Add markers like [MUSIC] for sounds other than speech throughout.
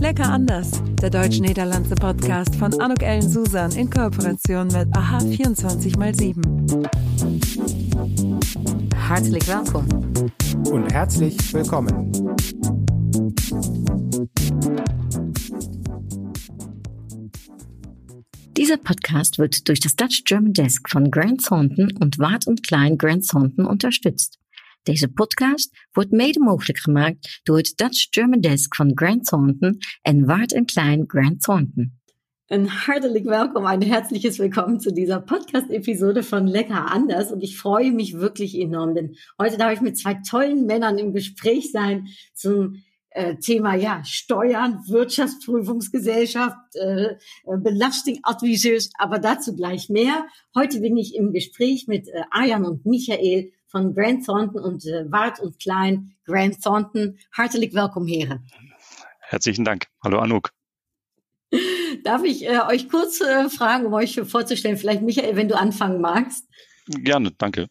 Lecker anders, der deutsch-niederlandse Podcast von Anuk Ellen Susan in Kooperation mit AHA 24x7. Hartelijk welkom. Und herzlich willkommen. Dieser Podcast wird durch das Dutch German Desk von Grant Thornton und Wart und Klein Grant Thornton unterstützt. Deze podcast wordt mede mogelijk gemaakt door het Dutch German Desk van Grant Thornton en Wart Klein Grant Thornton. Ein hartlich Willkommen, ein herzliches Willkommen zu dieser Podcast-Episode von Lecker anders. Und ich freue mich wirklich enorm, denn heute darf ich mit zwei tollen Männern im Gespräch sein zum äh, Thema ja Steuern, Wirtschaftsprüfungsgesellschaft, äh, Belastingadviseurs, aber dazu gleich mehr. Heute bin ich im Gespräch mit äh, Arjan und Michael von Grant Thornton und äh, Wart und Klein Grant Thornton. Hartelijk welkom, heren. Herzlichen Dank. Hallo Anouk. [LAUGHS] Darf ich äh, euch kurz äh, fragen, um euch vorzustellen, vielleicht Michael, wenn du anfangen magst? Gerne, danke.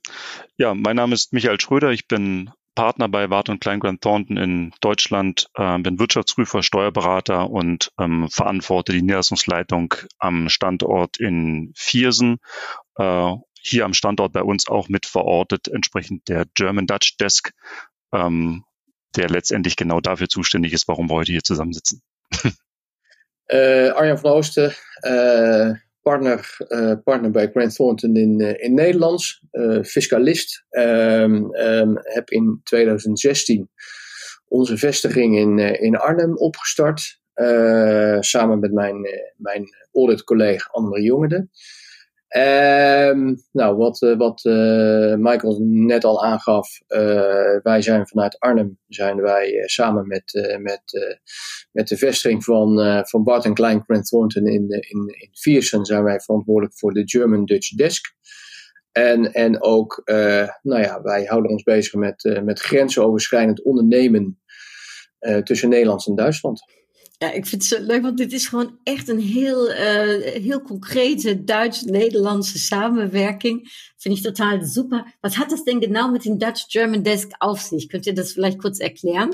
Ja, mein Name ist Michael Schröder. Ich bin Partner bei Wart und Klein Grant Thornton in Deutschland, äh, bin Wirtschaftsprüfer, Steuerberater und ähm, verantworte die Niederlassungsleitung am Standort in Viersen. Hier am Standort bei uns auch mit verortet, entsprechend der German Dutch Desk, ähm, der letztendlich genau dafür zuständig ist, warum wir heute hier zusammensitzen. [LAUGHS] äh, Arjan van Oosten, äh, partner, äh, partner bij Grant Thornton in, äh, in Nederlands, äh, fiscalist. Ähm, ähm, heb in 2016 onze vestiging in, äh, in Arnhem opgestart. samen met mijn, mijn audit-collega Annemarie Jongerde. Um, nou, wat, uh, wat uh, Michael net al aangaf, uh, wij zijn vanuit Arnhem zijn wij samen met, met, met de vestiging van, van Bart Klein Grant Thornton in, in, in Viersen zijn wij verantwoordelijk voor de German Dutch Desk. En, en ook, nou ja, wij houden ons bezig met, met grensoverschrijdend ondernemen tussen Nederland en Duitsland. Ja, ik vind het zo leuk, want dit is gewoon echt een heel, uh, heel concrete Duits-Nederlandse samenwerking. Finde ich total super. Was hat das denn genau mit dem Dutch-German Desk auf sich? Könnt ihr das vielleicht kurz erklären?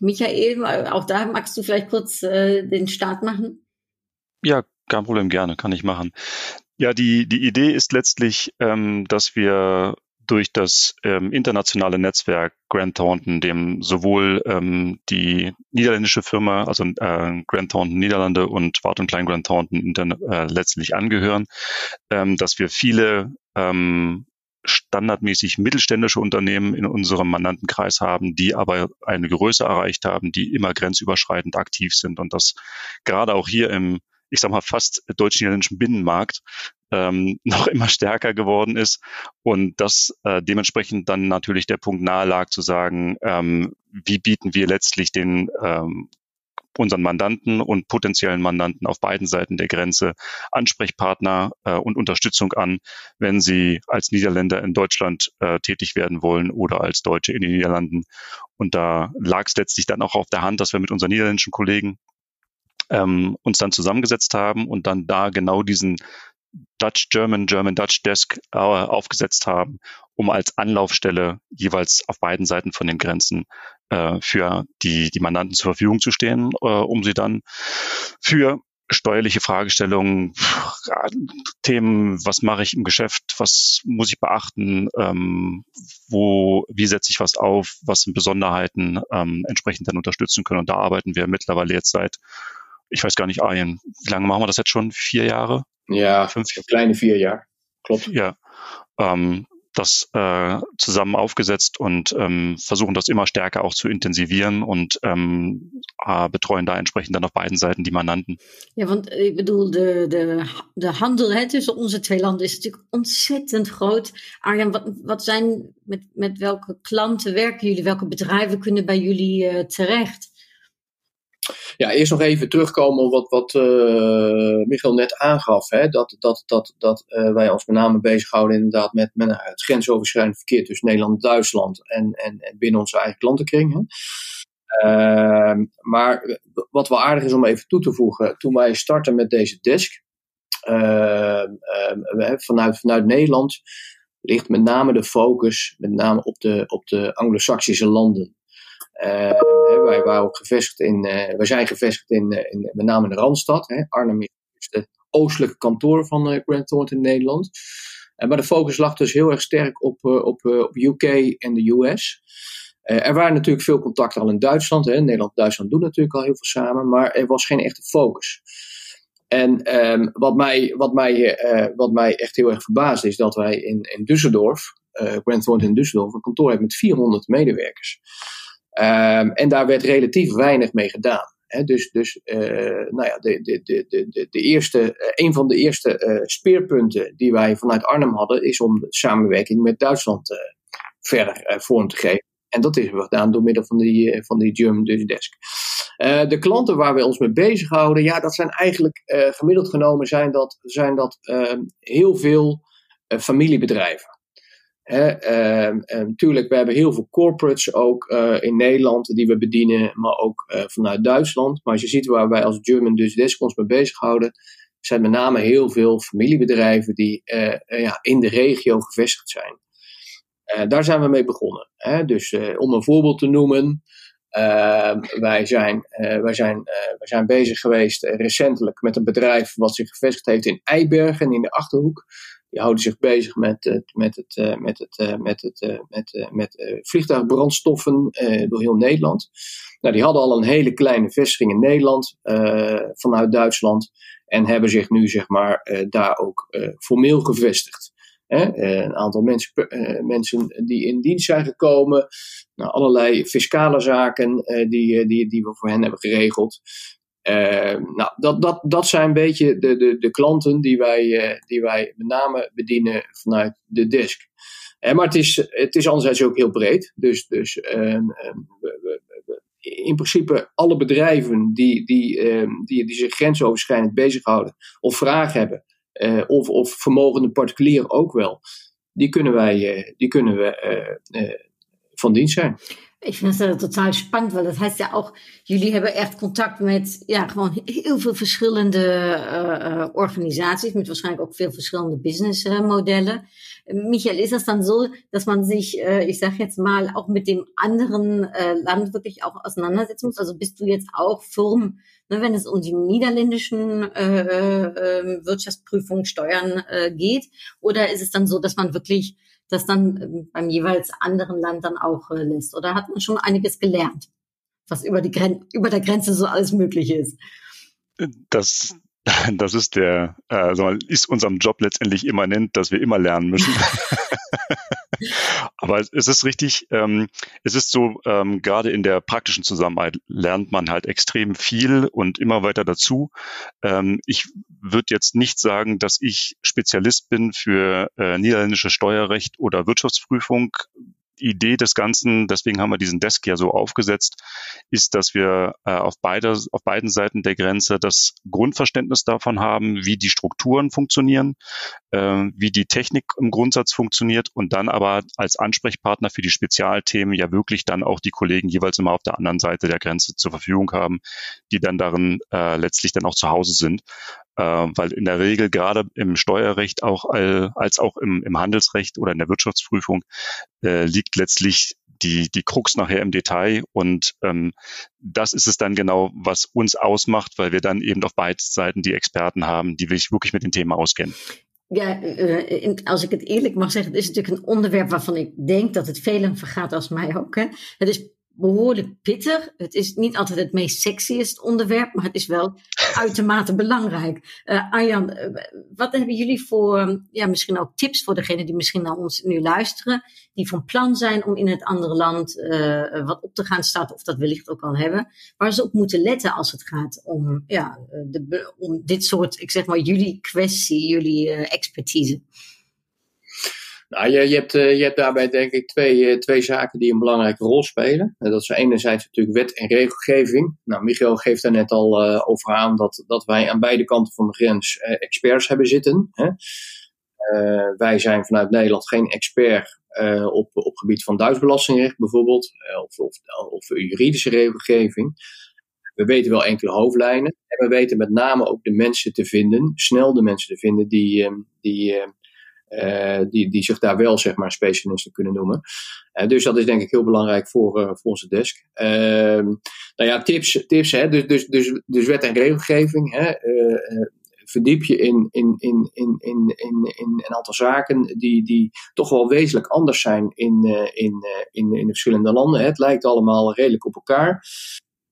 Michael, auch da magst du vielleicht kurz äh, den Start machen? Ja, kein Problem, gerne, kann ich machen. Ja, die, die Idee ist letztlich, ähm, dass wir durch das ähm, internationale Netzwerk Grant Thornton, dem sowohl ähm, die niederländische Firma, also äh, Grant Thornton Niederlande und Wart und Klein Grant Thornton äh, letztlich angehören, ähm, dass wir viele ähm, standardmäßig mittelständische Unternehmen in unserem Mandantenkreis haben, die aber eine Größe erreicht haben, die immer grenzüberschreitend aktiv sind. Und das gerade auch hier im ich sag mal, fast deutsch-niederländischen Binnenmarkt ähm, [LAUGHS] noch immer stärker geworden ist und das äh, dementsprechend dann natürlich der Punkt nahe lag zu sagen, ähm, wie bieten wir letztlich den ähm, unseren Mandanten und potenziellen Mandanten auf beiden Seiten der Grenze Ansprechpartner äh, und Unterstützung an, wenn sie als Niederländer in Deutschland äh, tätig werden wollen oder als Deutsche in den Niederlanden. Und da lag es letztlich dann auch auf der Hand, dass wir mit unseren niederländischen Kollegen ähm, uns dann zusammengesetzt haben und dann da genau diesen Dutch German, German Dutch Desk äh, aufgesetzt haben, um als Anlaufstelle jeweils auf beiden Seiten von den Grenzen äh, für die, die Mandanten zur Verfügung zu stehen, äh, um sie dann für steuerliche Fragestellungen, Themen, was mache ich im Geschäft, was muss ich beachten, ähm, wo, wie setze ich was auf, was sind Besonderheiten, ähm, entsprechend dann unterstützen können. Und da arbeiten wir mittlerweile jetzt seit, ich weiß gar nicht, Arjen, wie lange machen wir das jetzt schon? Vier Jahre? Ja, fünf, kleine vier Jahre. Klopt. Ja. Ähm, das äh, zusammen aufgesetzt und ähm, versuchen das immer stärker auch zu intensivieren und ähm, äh, betreuen da entsprechend dann auf beiden Seiten die Mandanten. Ja, want ik bedoel, de, de, de handel hè, tussen onze twee landen is natuurlijk ontzettend groot. Arjan, wat, wat zijn, met, met welke klanten werken jullie? Welke bedrijven kunnen bij jullie uh, terecht? Ja, eerst nog even terugkomen op wat, wat Michael net aangaf. Hè? Dat, dat, dat, dat uh, wij ons met name bezighouden inderdaad met, met het grensoverschrijdend verkeer tussen Nederland en Duitsland en, en, en binnen onze eigen klantenkring. Hè? Uh, maar wat wel aardig is om even toe te voegen, toen wij starten met deze desk, ehm, ehm, vanuit, vanuit Nederland ligt met name de focus met name op de, op de Anglo-Saxische landen. Wij waren ook gevestigd in, wij zijn gevestigd in, in met name in de Randstad. Hè. Arnhem is de oostelijke kantoor van Grant Thornton in Nederland. maar de focus lag dus heel erg sterk op, op, op UK en de US. er waren natuurlijk veel contacten al in Duitsland. Hè. Nederland en Duitsland doen natuurlijk al heel veel samen, maar er was geen echte focus. En um, wat, mij, wat, mij, wat mij echt heel erg verbaast is dat wij in, in Düsseldorf, Grant Thornton in Düsseldorf, een kantoor hebben met 400 medewerkers. Um, en daar werd relatief weinig mee gedaan. Dus dus uh, nou ja, de, de, de, de, eerste, een van de eerste speerpunten die wij vanuit Arnhem hadden, is om de samenwerking met Duitsland verder vorm te geven. En dat is gedaan door middel van die, van die German Dutch Desk. De klanten waar we ons mee bezighouden, ja, dat zijn eigenlijk gemiddeld genomen zijn dat, zijn dat uh, heel veel familiebedrijven. Natuurlijk, we hebben heel veel corporates ook in Nederland die we bedienen, maar ook vanuit Duitsland. Maar als je ziet waar wij als German Dutch Desk ons mee bezighouden, zijn met name heel veel familiebedrijven die ja, in de regio gevestigd zijn. daar zijn we mee begonnen. Hè? Dus om een voorbeeld te noemen, uh, wij, zijn, wij, zijn, wij zijn bezig geweest recentelijk met een bedrijf wat zich gevestigd heeft in Eibergen in de Achterhoek. Die houden zich bezig met, met, het, met, het, met, het, met, met vliegtuigbrandstoffen door heel Nederland. Nou, die hadden al een hele kleine vestiging in Nederland vanuit Duitsland. En hebben zich nu zeg maar, daar ook formeel gevestigd. Een aantal mensen, mensen die in dienst zijn gekomen, nou, allerlei fiscale zaken die, die, die we voor hen hebben geregeld. Uh, nou, dat, dat, dat zijn een beetje de, de, de klanten die wij, uh, die wij met name bedienen vanuit de desk. maar het is, het is anderzijds ook heel breed. Dus, dus ehm, ehm, in principe alle bedrijven die, die, ehm, die, die zich grensoverschrijdend bezighouden of vragen hebben, of, of vermogende particulieren ook wel, die kunnen, wij, die kunnen we van dienst zijn. Ik vind het totaal spannend, want dat heißt ja ook, jullie hebben echt contact met ja, gewoon heel veel verschillende uh, organisaties, mit wahrscheinlich auch veel verschillende businessmodellen. Michael, ist das dann so, dass man sich, äh, ich sage jetzt mal, auch mit dem anderen äh, Land wirklich auch auseinandersetzen muss? Also bist du jetzt auch firm, ne, wenn es um die niederländischen äh, äh, Wirtschaftsprüfungen, Steuern äh, geht? Oder ist es dann so, dass man wirklich das dann ähm, beim jeweils anderen Land dann auch äh, lässt? Oder hat man schon einiges gelernt, was über, die Gren über der Grenze so alles möglich ist? Das, [LAUGHS] das ist der, äh, ist unserem Job letztendlich immanent, dass wir immer lernen müssen. [LAUGHS] Aber es ist richtig, ähm, es ist so, ähm, gerade in der praktischen Zusammenarbeit lernt man halt extrem viel und immer weiter dazu. Ähm, ich würde jetzt nicht sagen, dass ich Spezialist bin für äh, niederländische Steuerrecht oder Wirtschaftsprüfung. Idee des Ganzen, deswegen haben wir diesen Desk ja so aufgesetzt, ist, dass wir äh, auf, beide, auf beiden Seiten der Grenze das Grundverständnis davon haben, wie die Strukturen funktionieren, äh, wie die Technik im Grundsatz funktioniert und dann aber als Ansprechpartner für die Spezialthemen ja wirklich dann auch die Kollegen jeweils immer auf der anderen Seite der Grenze zur Verfügung haben, die dann darin äh, letztlich dann auch zu Hause sind weil in der Regel gerade im Steuerrecht auch äh, als auch im, im Handelsrecht oder in der Wirtschaftsprüfung äh, liegt letztlich die, die Krux nachher im Detail. Und ähm, das ist es dann genau, was uns ausmacht, weil wir dann eben auf beiden Seiten die Experten haben, die sich wirklich mit dem Thema auskennen. Ja, uh, als ik het eerlijk mag zeggen, het is natuurlijk een onderwerp waarvan ik denk dat het velen vergaat als mij ook. Hè. Het is behoorlijk pittig. Het is niet altijd het meest sexiest onderwerp, maar het is wel [LAUGHS] uitermate belangrijk. Uh, Arjan, uh, wat hebben jullie voor, ja, misschien ook tips voor degenen die misschien naar ons nu luisteren, die van plan zijn om in het andere land uh, wat op te gaan starten, of dat wellicht ook al hebben, waar ze op moeten letten als het gaat om, ja, de, om dit soort, ik zeg maar, jullie kwestie, jullie expertise? Nou, je, je, hebt, eh, je hebt daarbij denk ik twee, eh, twee zaken die een belangrijke rol spelen. Eh, dat is enerzijds natuurlijk wet en regelgeving. Nou, Michael geeft daar net al over aan dat, dat wij aan beide kanten van de grens experts hebben zitten. Hè. wij zijn vanuit Nederland geen expert op, op gebied van Duits belastingrecht bijvoorbeeld, of, of, of juridische regelgeving. We weten wel enkele hoofdlijnen en we weten met name ook de mensen te vinden, snel de mensen te vinden die, die die, die zich daar wel zeg maar specialisten kunnen noemen. dus dat is denk ik heel belangrijk voor, voor onze desk. Ehm, nou ja, tips, tips hè? Dus, dus, dus, dus wet en regelgeving. Hè? verdiep je in, in, in, in, in, in, in een aantal zaken die, die toch wel wezenlijk anders zijn in, in, in, in de verschillende landen. Het lijkt allemaal redelijk op elkaar.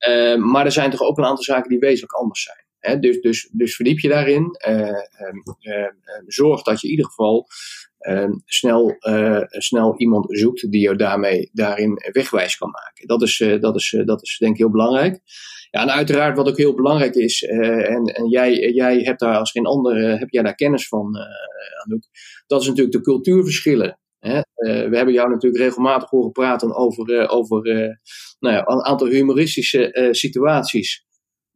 Uh, maar er zijn toch ook een aantal zaken die wezenlijk anders zijn. Dus, dus, dus verdiep je daarin. Uh, uh, zorg dat je in ieder geval ehm, snel, snel iemand zoekt die je daarmee daarin wegwijs kan maken. Dat is, dat is, dat is denk ik heel belangrijk. Ja, en uiteraard wat ook heel belangrijk is, en, en jij, jij hebt daar als geen ander, heb jij daar kennis van, Anouk, dat is natuurlijk de cultuurverschillen. We hebben jou natuurlijk regelmatig horen praten over, over nou ja, een aantal humoristische situaties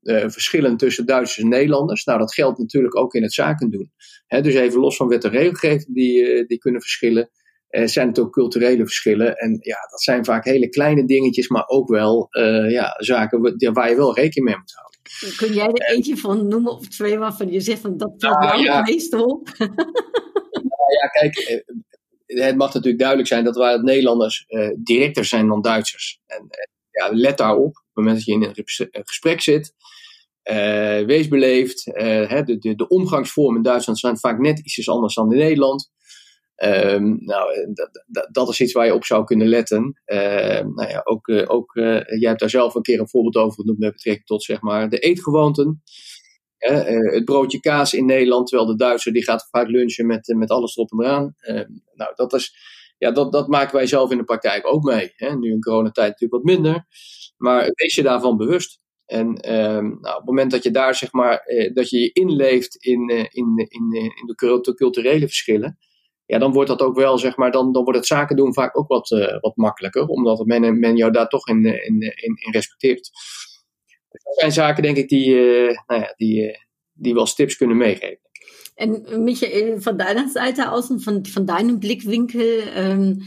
uh, verschillen tussen Duitsers en Nederlanders. Nou, dat geldt natuurlijk ook in het zaken doen. dus even los van wet en regelgeving die, uh, die kunnen verschillen, uh, zijn het ook culturele verschillen. En ja, dat zijn vaak hele kleine dingetjes, maar ook wel ja, zaken waar je wel rekening mee moet houden. Kun jij er eentje van noemen of twee waarvan je zegt van dat valt nou, ja. het meest op? nou, [LAUGHS] [LAUGHS] ja, kijk, het mag natuurlijk duidelijk zijn dat wij Nederlanders directer zijn dan Duitsers. En ja, let daarop, op het moment dat je in een gesprek zit, uh, wees beleefd. Uh, hè, de, de, de omgangsvormen in Duitsland zijn vaak net iets anders dan in Nederland. Um, nou, eh, dat is iets waar je op zou kunnen letten. Uh, nou ja, ook, ook jij hebt daar zelf een keer een voorbeeld over genoemd met betrekking tot zeg maar, de eetgewoonten. het broodje kaas in Nederland, terwijl de Duitser die gaat vaak lunchen met, met alles erop en eraan. Ehm, nou, dat, is, ja, dat, dat maken wij zelf in de praktijk ook mee. Hè? Nu in coronatijd natuurlijk wat minder. Maar wees je daarvan bewust. En ehm, nou, op het moment dat je daar zeg maar, eh, dat je je inleeft in, eh, in, in, eh, in de culturele verschillen, ja, dan wordt dat ook wel, zeg maar, dan, dan wordt het zaken doen vaak ook wat, wat makkelijker, omdat men, men jou daar toch in, in, in, respecteert. dat zijn zaken, denk ik, die, nou ja, die, die wel tips kunnen meegeven. Michael, von deiner Seite aus und von, von deinem Blickwinkel, ähm,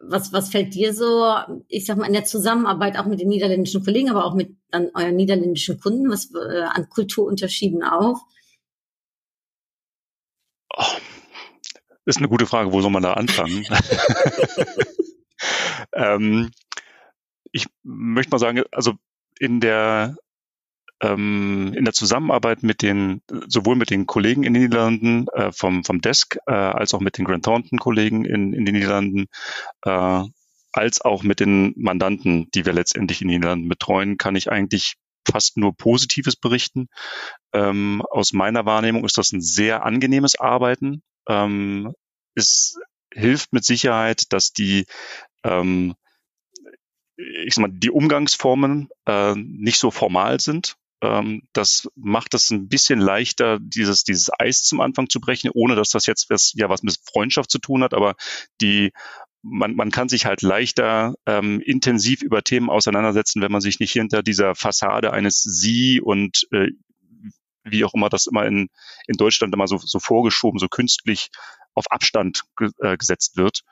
was, was fällt dir so, ich sag mal, in der Zusammenarbeit auch mit den niederländischen Kollegen, aber auch mit dann euren niederländischen Kunden, was äh, an Kulturunterschieden auf? Oh, ist eine gute Frage, wo soll man da anfangen? [LAUGHS] [LAUGHS] ähm, ich möchte mal sagen, also in der ähm, in der Zusammenarbeit mit den, sowohl mit den Kollegen in den Niederlanden äh, vom, vom Desk, äh, als auch mit den Grant Thornton-Kollegen in, in den Niederlanden, äh, als auch mit den Mandanten, die wir letztendlich in den Niederlanden betreuen, kann ich eigentlich fast nur Positives berichten. Ähm, aus meiner Wahrnehmung ist das ein sehr angenehmes Arbeiten. Ähm, es hilft mit Sicherheit, dass die ähm, ich sag mal, die Umgangsformen äh, nicht so formal sind. Ähm, das macht es ein bisschen leichter, dieses, dieses Eis zum Anfang zu brechen, ohne dass das jetzt was, ja was mit Freundschaft zu tun hat, aber die man, man kann sich halt leichter ähm, intensiv über Themen auseinandersetzen, wenn man sich nicht hinter dieser Fassade eines Sie und äh, wie auch immer das immer in, in Deutschland immer so, so vorgeschoben, so künstlich auf Abstand ge, äh, gesetzt wird.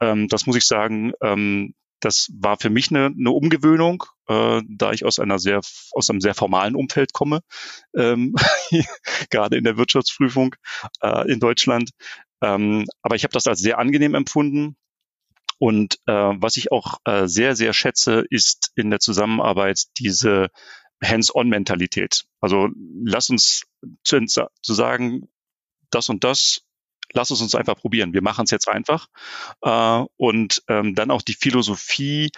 Ähm, das muss ich sagen, ähm, das war für mich eine, eine Umgewöhnung, äh, da ich aus einer sehr aus einem sehr formalen Umfeld komme, ähm, [LAUGHS] gerade in der Wirtschaftsprüfung äh, in Deutschland. Ähm, aber ich habe das als sehr angenehm empfunden. Und äh, was ich auch äh, sehr, sehr schätze, ist in der Zusammenarbeit diese Hands-on-Mentalität. Also lass uns zu, zu sagen, das und das lass es uns einfach probieren. Wir machen es jetzt einfach. Äh, und ähm, dann auch die Philosophie,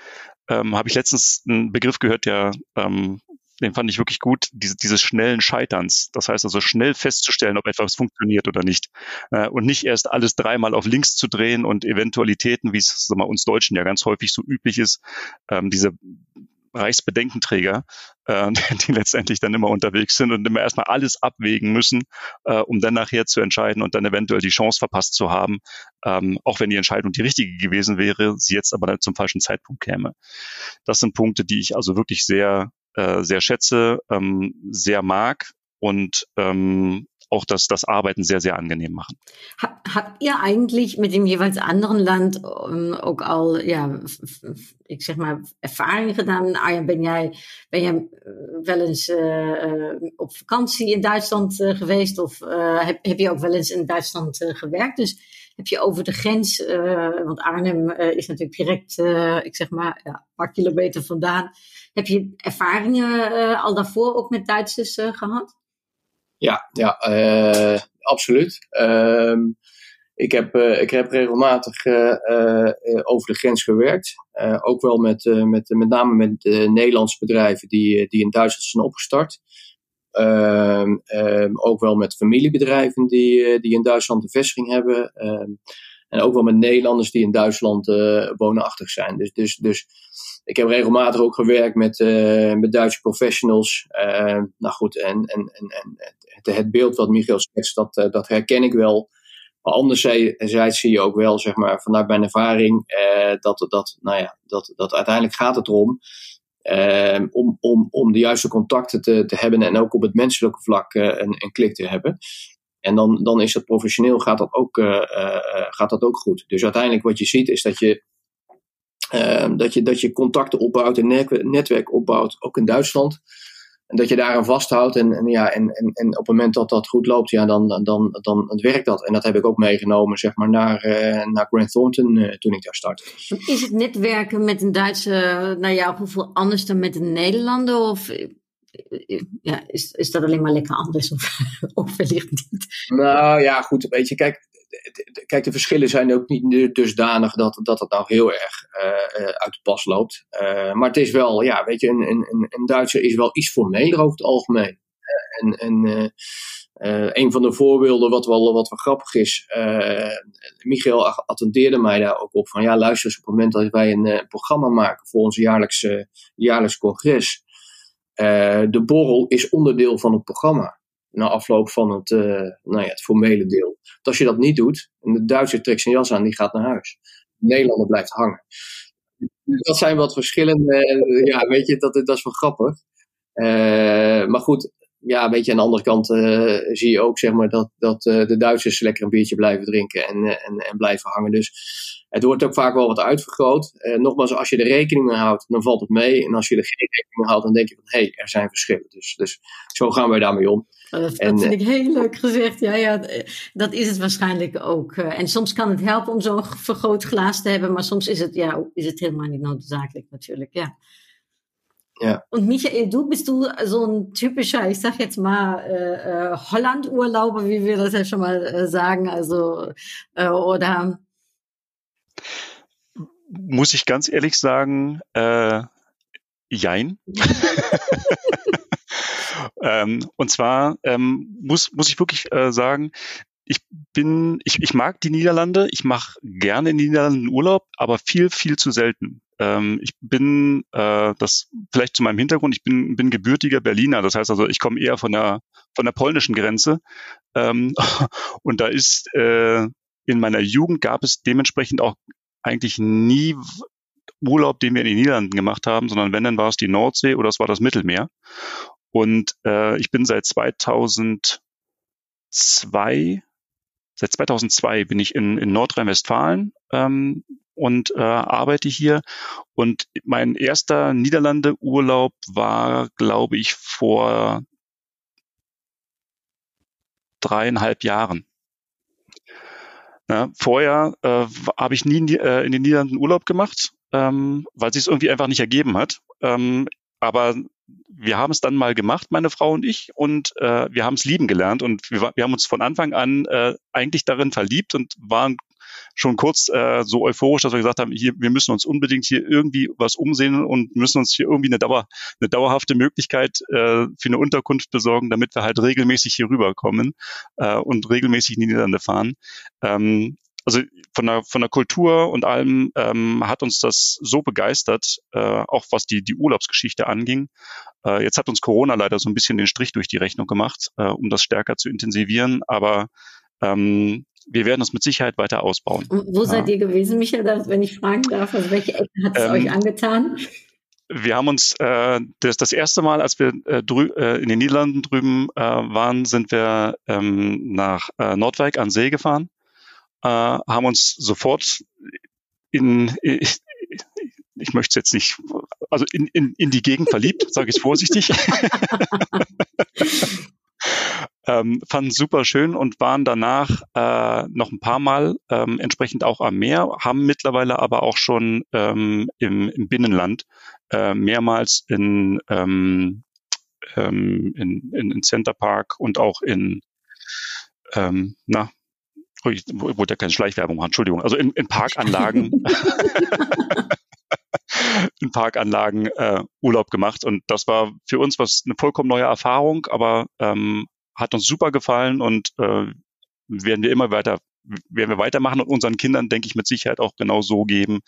ähm, habe ich letztens einen Begriff gehört, der ähm, den fand ich wirklich gut, diese, dieses schnellen Scheiterns. Das heißt also schnell festzustellen, ob etwas funktioniert oder nicht. Äh, und nicht erst alles dreimal auf links zu drehen und Eventualitäten, wie es wir, uns Deutschen ja ganz häufig so üblich ist, ähm, diese Reichsbedenkenträger, äh, [LAUGHS] die letztendlich dann immer unterwegs sind und immer erstmal alles abwägen müssen, äh, um dann nachher zu entscheiden und dann eventuell die Chance verpasst zu haben, ähm, auch wenn die Entscheidung die richtige gewesen wäre, sie jetzt aber dann zum falschen Zeitpunkt käme. Das sind Punkte, die ich also wirklich sehr, äh, sehr schätze, ähm, sehr mag und ähm, auch das, das Arbeiten sehr, sehr angenehm machen. Habt ihr eigentlich mit dem jeweils anderen Land ook al, ja, ik zeg maar, ervaring gedaan? Arjen, ben jij, ben jij eh, wel eens uh, op vakantie in Duitsland geweest? Of heb, heb je ook wel eens in Duitsland gewerkt? Dus heb je over de grens, want Arnhem is natuurlijk direct, ik zeg maar, ja, een paar kilometer vandaan. Heb je ervaringen al daarvoor ook met Duitsers gehad? Ja, ja absoluut. Ehm, ik heb, ik heb regelmatig over de grens gewerkt. ook wel met, met, met name met Nederlandse bedrijven die, die in Duitsland zijn opgestart. Ehm, ehm, ook wel met familiebedrijven die, eh, die in Duitsland een vestiging hebben. En ook wel met Nederlanders die in Duitsland woonachtig zijn. Dus, dus, dus ik heb regelmatig ook gewerkt met, uh, met Duitse professionals. nou goed, en, en, en, en het, het beeld wat Michael schetst, dat, dat herken ik wel. Maar anderzijds zie je ook wel, zeg maar, vanuit mijn ervaring, dat, dat, nou ja, dat, dat uiteindelijk gaat het erom om, om, om de juiste contacten te, te hebben en ook op het menselijke vlak een, een klik te hebben. En dan, dan is dat professioneel, gaat dat, ook, gaat dat ook goed. Dus uiteindelijk wat je ziet is dat je, ehm, dat je, dat je contacten opbouwt en netwerk opbouwt, ook in Duitsland. En dat je daaraan vasthoudt. En, en, ja, en, en, en op het moment dat dat goed loopt, ja, dan, dan, dan, dan werkt dat. En dat heb ik ook meegenomen zeg maar, naar, uh, naar Grant Thornton uh, toen ik daar startte. Is het netwerken met een Duitse, nou ja, hoeveel anders dan met een Nederlander? Of ja, is, is dat alleen maar lekker anders? Of, [LAUGHS] of wellicht niet? Nou ja, goed. Weet je, kijk, kijk, de verschillen zijn ook niet dusdanig dat, dat het nou heel erg uh, uit de pas loopt. Uh, maar het is wel, ja, weet je, een, een, een Duitser is wel iets formeler over het algemeen. en en een van de voorbeelden wat wel, wat grappig is, Michael attendeerde mij daar ook op van, ja, luister eens op het moment dat wij een programma maken voor ons jaarlijkse, jaarlijks congres. de borrel is onderdeel van het programma na afloop van het, uh, nou ja, het formele deel. Want als je dat niet doet, de Duitser trekt zijn jas aan, die gaat naar huis. De Nederlander blijft hangen. Dat zijn wat verschillende, uh, ja, weet je, dat, dat is wel grappig. Uh, maar goed, ja, weet je, aan de andere kant zie je ook, zeg maar, dat, dat de Duitsers lekker een biertje blijven drinken en, en, en blijven hangen. Dus het wordt ook vaak wel wat uitvergroot. nogmaals, als je er rekening mee houdt, dan valt het mee. En als je er geen rekening mee houdt, dan denk je van, hé, hey, er zijn verschillen. Dus, dus zo gaan wij daarmee om. Oh, dat, vind ik heel leuk gezegd. Ja, ja, dat is het waarschijnlijk ook. Eh, en soms kan het helpen om zo'n vergrootglas te hebben, maar soms is het, ja, is het helemaal niet noodzakelijk natuurlijk. Ja. Ja. Und Michael, du bist du so ein typischer, ich sag jetzt mal, äh, Holland-Urlauber, wie wir das ja schon mal äh, sagen, also, äh, oder? Muss ich ganz ehrlich sagen, äh, jein. [LAUGHS] Ähm, und zwar ähm, muss, muss ich wirklich äh, sagen, ich bin, ich, ich mag die Niederlande, ich mache gerne in den Niederlanden Urlaub, aber viel, viel zu selten. Ähm, ich bin, äh, das vielleicht zu meinem Hintergrund, ich bin, bin gebürtiger Berliner, das heißt also, ich komme eher von der, von der polnischen Grenze. Ähm, [LAUGHS] und da ist äh, in meiner Jugend gab es dementsprechend auch eigentlich nie Urlaub, den wir in den Niederlanden gemacht haben, sondern wenn, dann war es die Nordsee oder es war das Mittelmeer. Und äh, ich bin seit 2002, seit 2002 bin ich in, in Nordrhein-Westfalen ähm, und äh, arbeite hier. Und mein erster Niederlande-Urlaub war, glaube ich, vor dreieinhalb Jahren. Ja, vorher äh, habe ich nie äh, in den Niederlanden Urlaub gemacht, ähm, weil sich es irgendwie einfach nicht ergeben hat. Ähm, aber wir haben es dann mal gemacht, meine Frau und ich, und äh, wir haben es lieben gelernt und wir, wir haben uns von Anfang an äh, eigentlich darin verliebt und waren schon kurz äh, so euphorisch, dass wir gesagt haben, hier, wir müssen uns unbedingt hier irgendwie was umsehen und müssen uns hier irgendwie eine, Dauer, eine dauerhafte Möglichkeit äh, für eine Unterkunft besorgen, damit wir halt regelmäßig hier rüberkommen äh, und regelmäßig in die Niederlande fahren. Ähm, also von der, von der Kultur und allem ähm, hat uns das so begeistert, äh, auch was die, die Urlaubsgeschichte anging. Äh, jetzt hat uns Corona leider so ein bisschen den Strich durch die Rechnung gemacht, äh, um das stärker zu intensivieren, aber ähm, wir werden es mit Sicherheit weiter ausbauen. Und wo ja. seid ihr gewesen, Michael, wenn ich fragen darf? Also welche Ecken hat es ähm, euch angetan? wir haben uns äh, das, das erste Mal, als wir äh, drü äh, in den Niederlanden drüben äh, waren, sind wir ähm, nach äh, Nordwijk an See gefahren äh, haben uns sofort in, ich, ich möchte es jetzt nicht, also in, in, in die Gegend verliebt, [LAUGHS] sage ich vorsichtig. [LAUGHS] ähm, fanden super schön und waren danach äh, noch ein paar Mal ähm, entsprechend auch am Meer, haben mittlerweile aber auch schon ähm, im, im Binnenland äh, mehrmals in, ähm, ähm, in, in, in Center Park und auch in ähm, na, ich wollte ja keine Schleichwerbung machen, Entschuldigung, also in, in Parkanlagen [LAUGHS] in Parkanlagen äh, Urlaub gemacht. Und das war für uns was eine vollkommen neue Erfahrung, aber ähm, hat uns super gefallen und äh, werden wir immer weiter werden wir weitermachen und unseren Kindern denke ich mit Sicherheit auch genau so geben,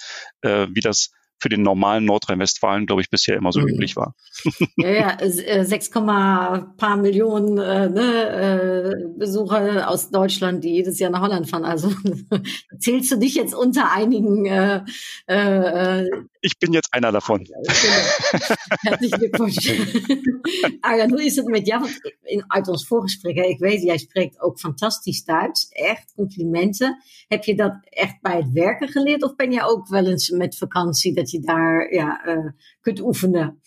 äh, wie das für den normalen Nordrhein-Westfalen, glaube ich, bisher immer so mhm. üblich war. Ja, ja, 6, äh, paar Millionen äh, ne, äh, Besucher aus Deutschland, die jedes Jahr nach Holland fahren. Also [LAUGHS] zählst du dich jetzt unter einigen? Äh, äh, ich bin jetzt einer davon. Herzlichen Glückwunsch. [LAUGHS] Arjan, hoe is het met jou? In, uit ons voorgesprek, hè, ik weet, jij spreekt ook fantastisch Duits. Echt complimenten. Heb je dat echt bij het werken geleerd? Of ben je ook wel eens met vakantie dat je daar ja, uh, kunt oefenen?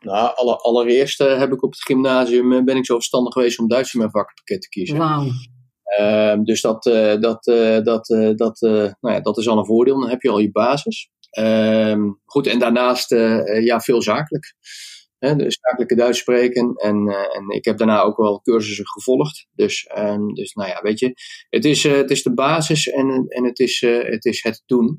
Nou, aller, allereerst uh, heb ik op het gymnasium uh, ben ik zo verstandig geweest om Duits in mijn vakpakket te kiezen. Wauw. Ehm, dus dat, dat, dat, dat, nou ja, dat is al een voordeel. Dan heb je al je basis. Ehm, goed, en daarnaast ja, veel zakelijk. De zakelijke Duits spreken. En, en ik heb daarna ook wel cursussen gevolgd. Dus, ehm, dus nou ja, weet je, het is, het is de basis en, en het, is, het is het doen.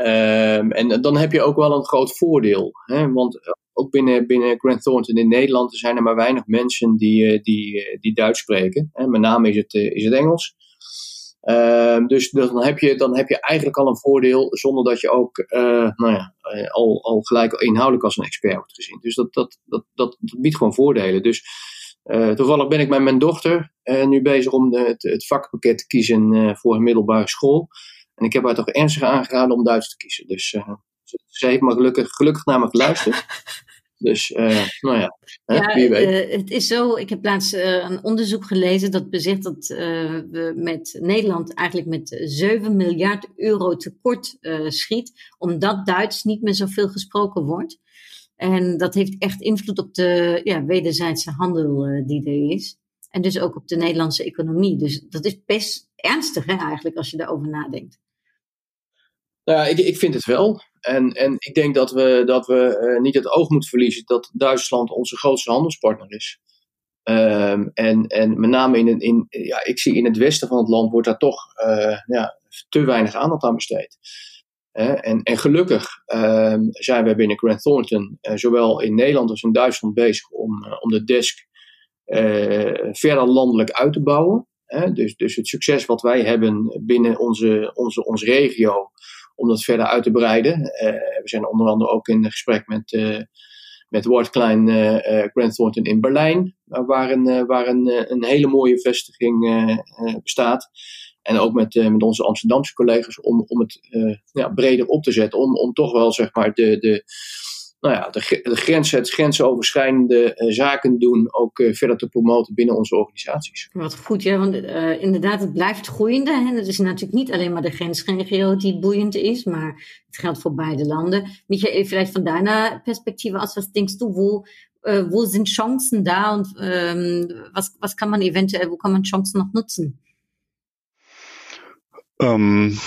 Um, en dan heb je ook wel een groot voordeel. Hè? Want ook binnen, binnen Grant Thornton in Nederland zijn er maar weinig mensen die, eh, die, eh, die Duits spreken. Hè? Met name is het, eh, is het Engels. Um, dus dan heb, je, dan heb je eigenlijk al een voordeel zonder dat je ook uh, nou ja, al, al gelijk inhoudelijk als een expert wordt gezien. Dus dat, dat, dat, dat, biedt gewoon voordelen. Dus uh, toevallig ben ik met mijn dochter nu bezig om de, het, vakpakket te kiezen voor een middelbare school. En ik heb haar toch ernstig aangeraden om Duits te kiezen. Dus ze heeft me gelukkig, gelukkig naar me geluisterd. [LAUGHS] Dus, uh, nou ja, ja wie weet. Uh, het is zo, ik heb laatst uh, een onderzoek gelezen dat bezegt dat we met Nederland eigenlijk met 7 miljard euro tekort schiet, omdat Duits niet meer zoveel gesproken wordt. En dat heeft echt invloed op de ja, wederzijdse handel die er is. En dus ook op de Nederlandse economie. Dus dat is best ernstig hè, eigenlijk als je daarover nadenkt. Nou ja, ik, ik vind het wel. En, en ik denk dat we, dat we uh, niet het oog moeten verliezen dat Duitsland onze grootste handelspartner is. Um, en, en met name in, in, ja, ik zie in het westen van het land wordt daar toch uh, ja, te weinig aandacht aan besteed. En, en gelukkig um, zijn we binnen Grant Thornton, zowel in Nederland als in Duitsland, bezig om, om de desk verder landelijk uit te bouwen. dus, dus het succes wat wij hebben binnen onze, onze, onze regio, om dat verder uit te breiden. Eh, we zijn onder andere ook in gesprek met, uh, met Ward Klein uh, Grant Thornton in Berlijn, waar een, waar een, een hele mooie vestiging bestaat. En ook met, met onze Amsterdamse collega's om, om het ja, breder op te zetten. Om, om toch wel zeg maar de, de, nou ja, de, de grenzen, het grensoverschrijdende uh, zaken doen ook uh, verder te promoten binnen onze organisaties. Wat goed, ja, want uh, inderdaad, het blijft groeiende. Hè? Het is natuurlijk niet alleen maar de grensregio die boeiend is, maar het geldt voor beide landen. Michael, vielleicht von deiner Perspektive aus, was denkst du, wo, wo sind Chancen da und ähm, was, was kann man eventuell, wo kann man Chancen noch nutzen? Ähm,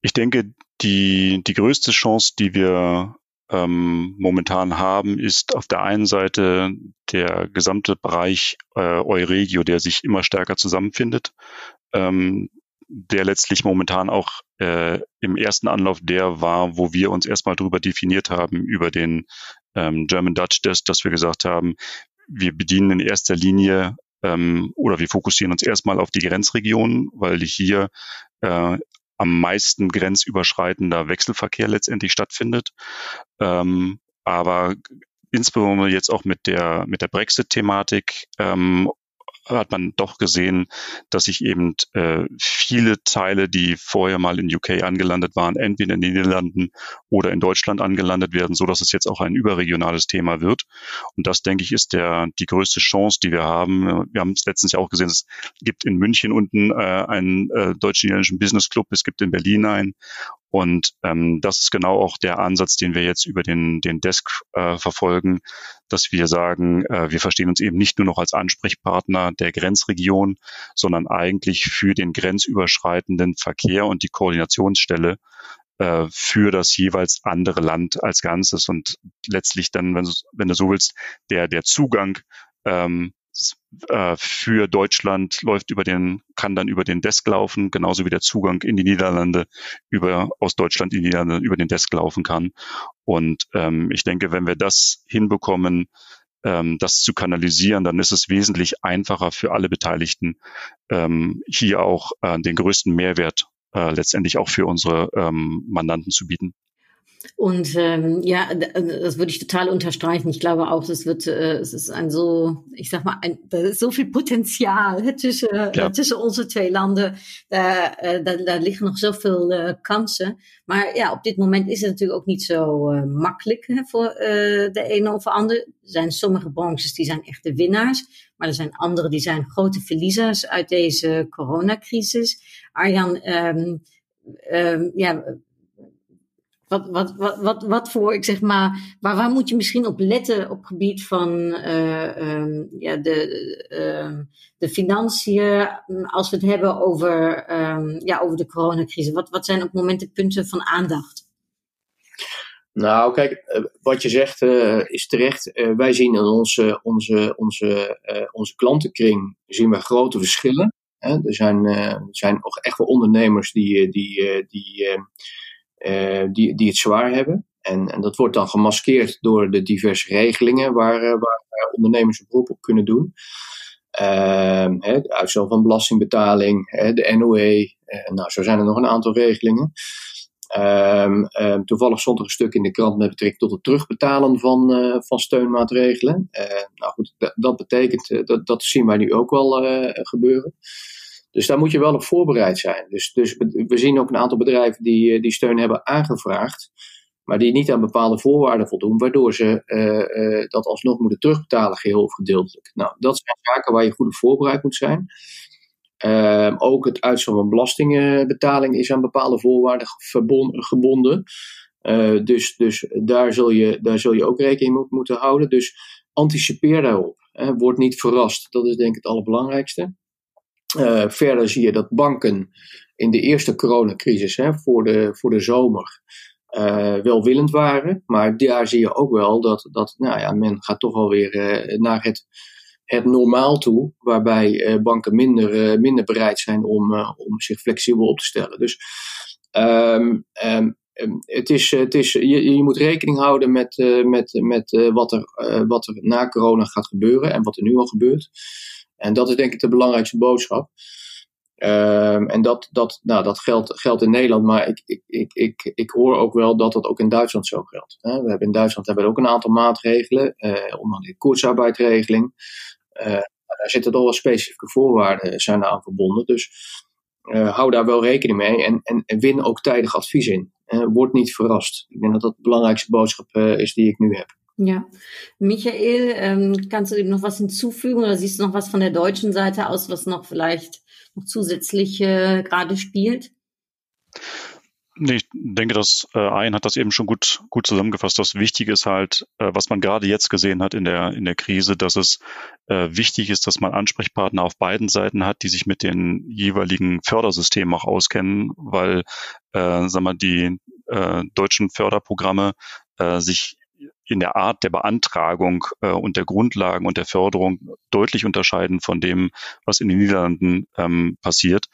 ich denke, die, die größte Chance, die wir ähm, momentan haben, ist auf der einen Seite der gesamte Bereich äh, Euregio, der sich immer stärker zusammenfindet, ähm, der letztlich momentan auch äh, im ersten Anlauf der war, wo wir uns erstmal darüber definiert haben, über den ähm, German Dutch Desk, dass wir gesagt haben, wir bedienen in erster Linie ähm, oder wir fokussieren uns erstmal auf die Grenzregionen, weil hier äh, am meisten grenzüberschreitender Wechselverkehr letztendlich stattfindet. Ähm, aber insbesondere jetzt auch mit der, mit der Brexit-Thematik ähm, hat man doch gesehen, dass sich eben äh, viele Teile, die vorher mal in UK angelandet waren, entweder in den Niederlanden oder in Deutschland angelandet werden, so dass es jetzt auch ein überregionales Thema wird. Und das, denke ich, ist der die größte Chance, die wir haben. Wir haben es letztens ja auch gesehen, es gibt in München unten äh, einen äh, deutsch-niederländischen Business Club, es gibt in Berlin einen. Und ähm, das ist genau auch der Ansatz, den wir jetzt über den, den Desk äh, verfolgen, dass wir sagen, äh, wir verstehen uns eben nicht nur noch als Ansprechpartner der Grenzregion, sondern eigentlich für den grenzüberschreitenden Verkehr und die Koordinationsstelle äh, für das jeweils andere Land als Ganzes. Und letztlich dann, wenn du, wenn du so willst, der, der Zugang ähm, äh, für Deutschland läuft über den, kann dann über den Desk laufen, genauso wie der Zugang in die Niederlande über, aus Deutschland in die Niederlande über den Desk laufen kann. Und ähm, ich denke, wenn wir das hinbekommen, ähm, das zu kanalisieren, dann ist es wesentlich einfacher für alle Beteiligten, ähm, hier auch äh, den größten Mehrwert äh, letztendlich auch für unsere ähm, Mandanten zu bieten. Und ähm, ja, äh, das würde ich total unterstreichen. Ich glaube auch, es wird, äh, es ist ein so, ich sag mal, ein, da ist so viel hè, [LAUGHS] tussen, ja. tussen onze twee landen. Daar, uh, daar, daar liggen nog zoveel uh, kansen. Maar ja, op dit moment is het natuurlijk ook niet zo uh, makkelijk hè, voor de ene of ander. Er zijn sommige branches die zijn echte winnaars. Maar er zijn andere die zijn grote verliezers uit deze coronacrisis. Arjan, um, um, ja, wat, wat, wat, wat, wat voor, ik zeg maar, waar, waar moet je misschien op letten op gebied van uh, um, ja, de, uh, de financiën, als we het hebben over, um, ja, over de coronacrisis? Wat, wat zijn op momenten punten van aandacht? Nou, kijk, eh, wat je zegt uh, is terecht. Wij zien in onze, onze, onze, onze klantenkring zien we grote verschillen. Hè? Er, zijn, er zijn echt wel ondernemers die, die, die die, die het zwaar hebben. En, en dat wordt dan gemaskeerd door de diverse regelingen waar, uh, waar ondernemers een beroep op kunnen doen. Uh, de uitstel van belastingbetaling, de NOE. nou, zo zijn er nog een aantal regelingen. Ehm, ehm, toevallig stond er een stuk in de krant met betrekking tot het terugbetalen van, van steunmaatregelen. nou goed, dat betekent, dat, dat zien wij nu ook wel gebeuren. Dus daar moet je wel op voorbereid zijn. Dus, dus we zien ook een aantal bedrijven die, eh, die steun hebben aangevraagd, maar die niet aan bepaalde voorwaarden voldoen, waardoor ze uh, uh, dat alsnog moeten terugbetalen, geheel of gedeeltelijk. Nou, dat zijn zaken waar je goed op voorbereid moet zijn. Uh, ook het uitstel van belastingbetaling is aan bepaalde voorwaarden gebonden. Uh, dus dus daar, zul je, daar zul je ook rekening mee moeten houden. Dus anticipeer daarop. Word niet verrast. Dat is denk ik het allerbelangrijkste. Uh, verder zie je dat banken in de eerste coronacrisis hè, voor, de, voor de zomer uh, welwillend waren. Maar daar zie je ook wel dat, dat nou ja, men gaat toch alweer uh, naar het, het normaal toe. Waarbij banken minder, minder bereid zijn om, om zich flexibel op te stellen. Dus um, um, het is, het is, je, je moet rekening houden met, met, met wat, er, wat er na corona gaat gebeuren en wat er nu al gebeurt. En dat is denk ik de belangrijkste boodschap. Um, en dat, dat, nou, dat geldt, geldt in Nederland, maar ik, ik, ik, ik, ik hoor ook wel dat dat ook in Duitsland zo geldt. Hè. We hebben in Duitsland hebben we ook een aantal maatregelen, uh, onder de koersarbeidregeling. Uh, daar zitten toch wel specifieke voorwaarden zijn aan verbonden. Dus uh, hou daar wel rekening mee en, en, en win ook tijdig advies in. word niet verrast. Ik denk dat dat de belangrijkste boodschap is die ik nu heb. Ja, Michael, ähm, kannst du dem noch was hinzufügen oder siehst du noch was von der deutschen Seite aus, was noch vielleicht noch zusätzlich äh, gerade spielt? Nee, ich denke, dass äh, Ein hat das eben schon gut, gut zusammengefasst. Das Wichtige ist halt, äh, was man gerade jetzt gesehen hat in der, in der Krise, dass es äh, wichtig ist, dass man Ansprechpartner auf beiden Seiten hat, die sich mit den jeweiligen Fördersystemen auch auskennen, weil, äh, sagen wir, die äh, deutschen Förderprogramme äh, sich in der Art der Beantragung äh, und der Grundlagen und der Förderung deutlich unterscheiden von dem, was in den Niederlanden ähm, passiert.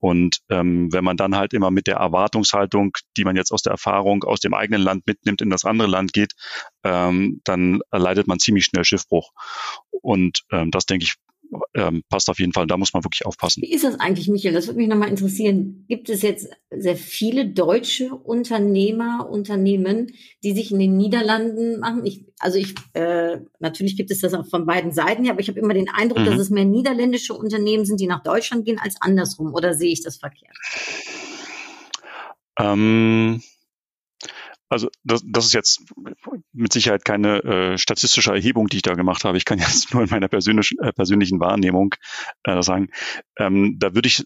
Und ähm, wenn man dann halt immer mit der Erwartungshaltung, die man jetzt aus der Erfahrung aus dem eigenen Land mitnimmt, in das andere Land geht, ähm, dann leidet man ziemlich schnell Schiffbruch. Und ähm, das, denke ich, ähm, passt auf jeden Fall. Da muss man wirklich aufpassen. Wie ist das eigentlich, Michael? Das würde mich nochmal interessieren. Gibt es jetzt sehr viele deutsche Unternehmer, Unternehmen, die sich in den Niederlanden machen? Ich, also ich, äh, natürlich gibt es das auch von beiden Seiten her, aber ich habe immer den Eindruck, mhm. dass es mehr niederländische Unternehmen sind, die nach Deutschland gehen, als andersrum. Oder sehe ich das verkehrt? Ähm also das, das ist jetzt mit Sicherheit keine äh, statistische Erhebung, die ich da gemacht habe. Ich kann [LAUGHS] jetzt nur in meiner persönlichen, äh, persönlichen Wahrnehmung äh, sagen, ähm, da würde ich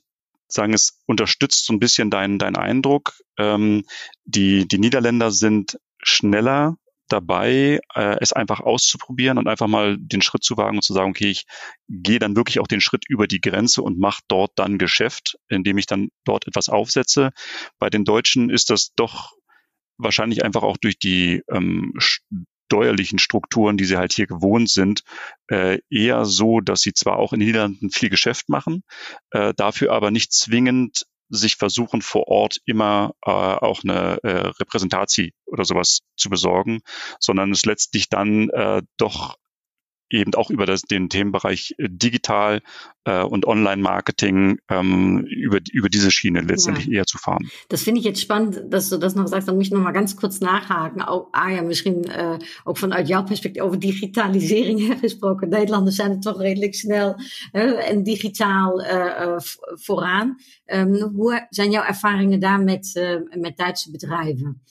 sagen, es unterstützt so ein bisschen deinen dein Eindruck. Ähm, die, die Niederländer sind schneller dabei, äh, es einfach auszuprobieren und einfach mal den Schritt zu wagen und zu sagen, okay, ich gehe dann wirklich auch den Schritt über die Grenze und mache dort dann Geschäft, indem ich dann dort etwas aufsetze. Bei den Deutschen ist das doch wahrscheinlich einfach auch durch die ähm, steuerlichen Strukturen, die sie halt hier gewohnt sind, äh, eher so, dass sie zwar auch in den Niederlanden viel Geschäft machen, äh, dafür aber nicht zwingend sich versuchen, vor Ort immer äh, auch eine äh, Repräsentatie oder sowas zu besorgen, sondern es letztlich dann äh, doch eben auch über das, den Themenbereich äh, digital äh, und Online-Marketing ähm, über, über diese Schiene letztendlich ja. eher zu fahren. Das finde ich jetzt spannend, dass du das noch sagst. Dann muss ich noch mal ganz kurz nachhaken. Ook, ah ja, misschien uh, ook vanuit jouw perspectief over digitalisering [LAUGHS] gesproken. Nederlanders zijn er toch redelijk snel uh, en digitaal uh, vooraan. Um, hoe zijn jouw ervaringen daar met, met Duitse bedrijven?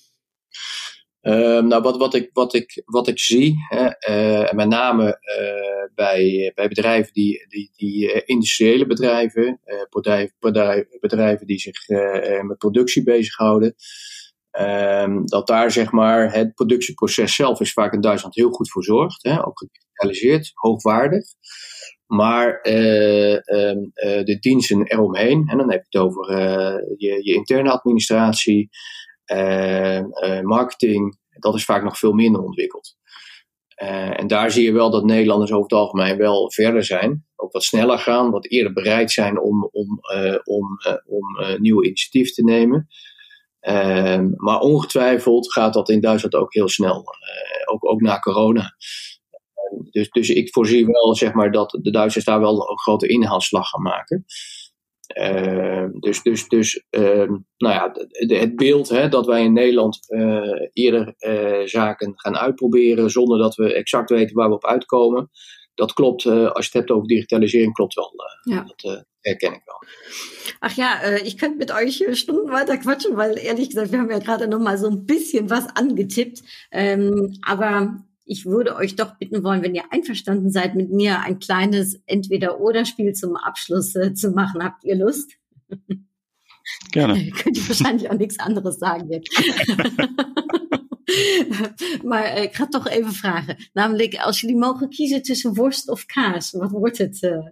Um, nou, wat, wat, ik, wat, ik, wat ik zie, hè, uh, met name uh, bij, bij bedrijven die, die, die uh, industriële bedrijven, bedrijven, die zich met productie bezighouden, um, dat daar zeg maar het productieproces zelf is vaak in Duitsland heel goed verzorgd, hè, ook gedigitaliseerd, hoogwaardig. Maar um, de diensten eromheen, en dan heb je het over je, je interne administratie, marketing, dat is vaak nog veel minder ontwikkeld. Uh, en daar zie je wel dat Nederlanders over het algemeen wel verder zijn. Ook wat sneller gaan, wat eerder bereid zijn om, om, uh, om, uh, om nieuwe initiatieven te nemen. Ehm, maar ongetwijfeld gaat dat in Duitsland ook heel snel, ook, ook na corona. dus, dus ik voorzie wel zeg maar, dat de Duitsers daar wel een grote inhaalslag gaan maken. Uh, dus dus, dus uh, nou ja, de, het beeld hè, dat wij in Nederland uh, eerder zaken gaan uitproberen zonder dat we exact weten waar we op uitkomen, dat klopt, als je het hebt over digitalisering, klopt wel. ja. Dat herken ik wel. Ach ja, ich könnte mit euch Stunden weiter quatschen, weil ehrlich gesagt, wir haben ja gerade noch mal so ein bisschen was angetippt. Ähm, aber ich würde euch doch bitten wollen, wenn ihr einverstanden seid, mit mir ein kleines Entweder-Oder-Spiel zum Abschluss äh, zu machen. Habt ihr Lust? Gerne. [LAUGHS] Könnt ihr wahrscheinlich auch nichts anderes sagen jetzt. [LAUGHS] maar ik ga toch even vragen. Namelijk, als jullie mogen kiezen tussen worst of kaas, wat wordt het? Uh...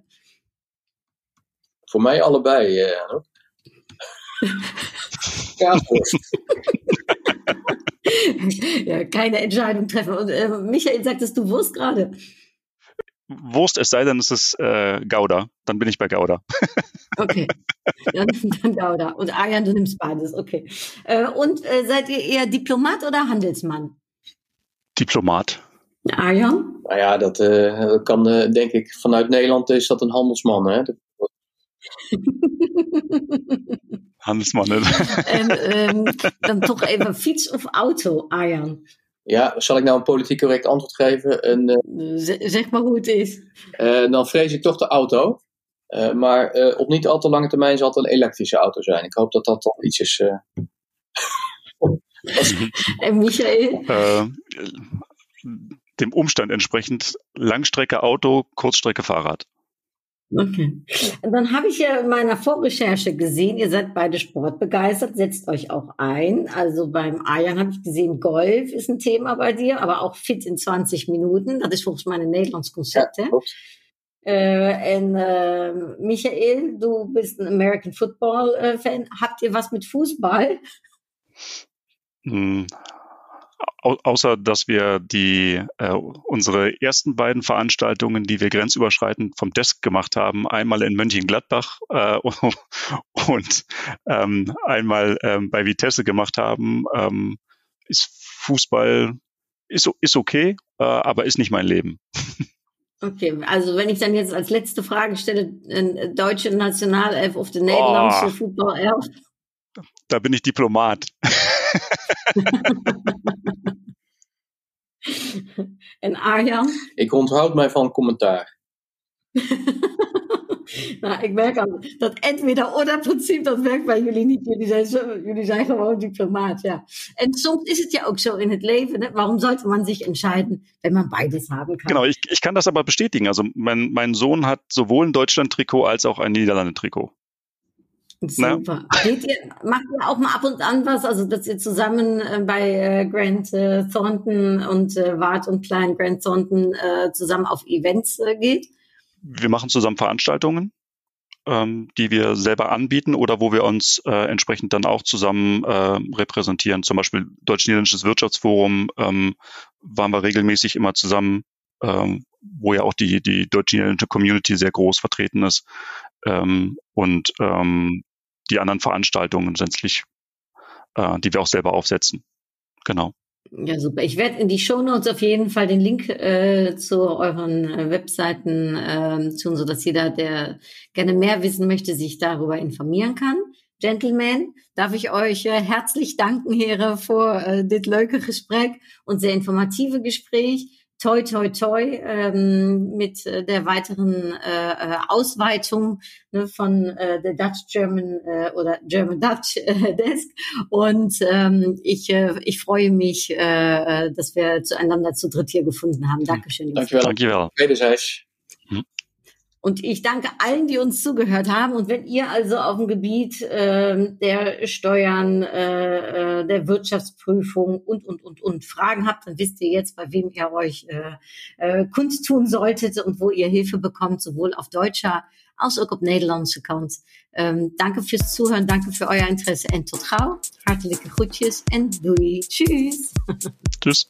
Voor mij allebei, uh, [LAUGHS] Kaasworst. Ja, keine Entscheidung treffen. Und äh, Michael, sagtest du Wurst gerade? Wurst, es sei denn, es ist äh, Gouda. Dann bin ich bei Gouda. okay, dann, dann Gouda. Und Arjan, du nimmst beides, okay. Äh, und äh, seid ihr eher Diplomat oder Handelsmann? Diplomat. Arjan? Nou ja, dat, uh, kan uh, denk ik vanuit Nederland is dat een handelsman. Hè? [LAUGHS] [LAUGHS] En um, dan toch even fiets of auto, Arjan. Ja, zal ik nou een politiek correct antwoord geven? Een, uh, zeg maar hoe het is. Uh, dan vrees ik toch de auto. Uh, maar op niet al te lange termijn zal het een elektrische auto zijn. Ik hoop dat dat dan iets is. [LAUGHS] en Michael? dem Umstand entsprechend Langstrecke Auto, Kurzstrecke Fahrrad. Okay. Dann habe ich ja in meiner Vorrecherche gesehen, ihr seid beide sportbegeistert, setzt euch auch ein. Also beim Ayan habe ich gesehen, Golf ist ein Thema bei dir, aber auch fit in 20 Minuten. Das ist volgens mij een Nederlands concept, ja, äh, en äh, Michael, du bist ein American Football äh, Fan. Habt ihr was mit Fußball? Hm, außer dass wir die äh, unsere ersten beiden Veranstaltungen, die wir grenzüberschreitend vom Desk gemacht haben, einmal in Mönchengladbach äh, [LAUGHS] und ähm, einmal ähm, bei Vitesse gemacht haben, ähm, ist Fußball ist, ist okay, äh, aber ist nicht mein Leben. Okay, also wenn ich dann jetzt als letzte Frage stelle, äh, deutsche Nationalelf of the Nederlandse oh, Voetbalelf. Da bin ich Diplomat. [LAUGHS] [LAUGHS] en Arjan? Ik onthoud mij van commentaar. [LAUGHS] nou, ik merk al dat entweder oder principe, dat werkt bij jullie niet. Jullie zijn, zo, jullie zijn gewoon diplomaat, ja. En soms is het ja ook zo in het leven. Ne? Warum sollte man sich entscheiden, wenn man beides haben kann? Genau, ich, ich kann das aber bestätigen. Also mein, mein Sohn hat sowohl ein Deutschland-Trikot als auch ein Niederlande-Trikot. Super. Geht ihr, macht ihr auch mal ab und an was, also dass ihr zusammen äh, bei äh, Grant äh, Thornton und äh, Wart und Klein Grant Thornton äh, zusammen auf Events äh, geht? Wir machen zusammen Veranstaltungen, ähm, die wir selber anbieten oder wo wir uns äh, entsprechend dann auch zusammen äh, repräsentieren. Zum Beispiel Deutsch-Niederländisches Wirtschaftsforum ähm, waren wir regelmäßig immer zusammen, ähm, wo ja auch die, die deutsch-niederländische Community sehr groß vertreten ist. Ähm, und ähm, die anderen Veranstaltungen letztlich, äh, die wir auch selber aufsetzen. Genau. Ja, super. Ich werde in die Show Notes auf jeden Fall den Link äh, zu euren äh, Webseiten äh, tun, so dass jeder, der gerne mehr wissen möchte, sich darüber informieren kann. Gentlemen, darf ich euch äh, herzlich danken, Here, vor äh, das leuke Gespräch und sehr informative Gespräch toi, toi, toi ähm, mit äh, der weiteren äh, äh, Ausweitung ne, von äh, der Dutch German äh, oder German Dutch äh, Desk. Und ähm, ich, äh, ich freue mich, äh, äh dass wir zueinander zu dritt hier gefunden haben. Dankeschön. Danke, Danke. Wederzijds. Und ich danke allen, die uns zugehört haben. Und wenn ihr also auf dem Gebiet äh, der Steuern, äh, äh, der Wirtschaftsprüfung und, und, und, und Fragen habt, dann wisst ihr jetzt, bei wem ihr euch äh, äh, kundtun solltet und wo ihr Hilfe bekommt, sowohl auf deutscher als auch auf Nederlandse kant. Ähm, danke fürs Zuhören, danke für euer Interesse en tot gauw. Hartelijke groetjes en doei. Tschüss. [LAUGHS] Tschüss.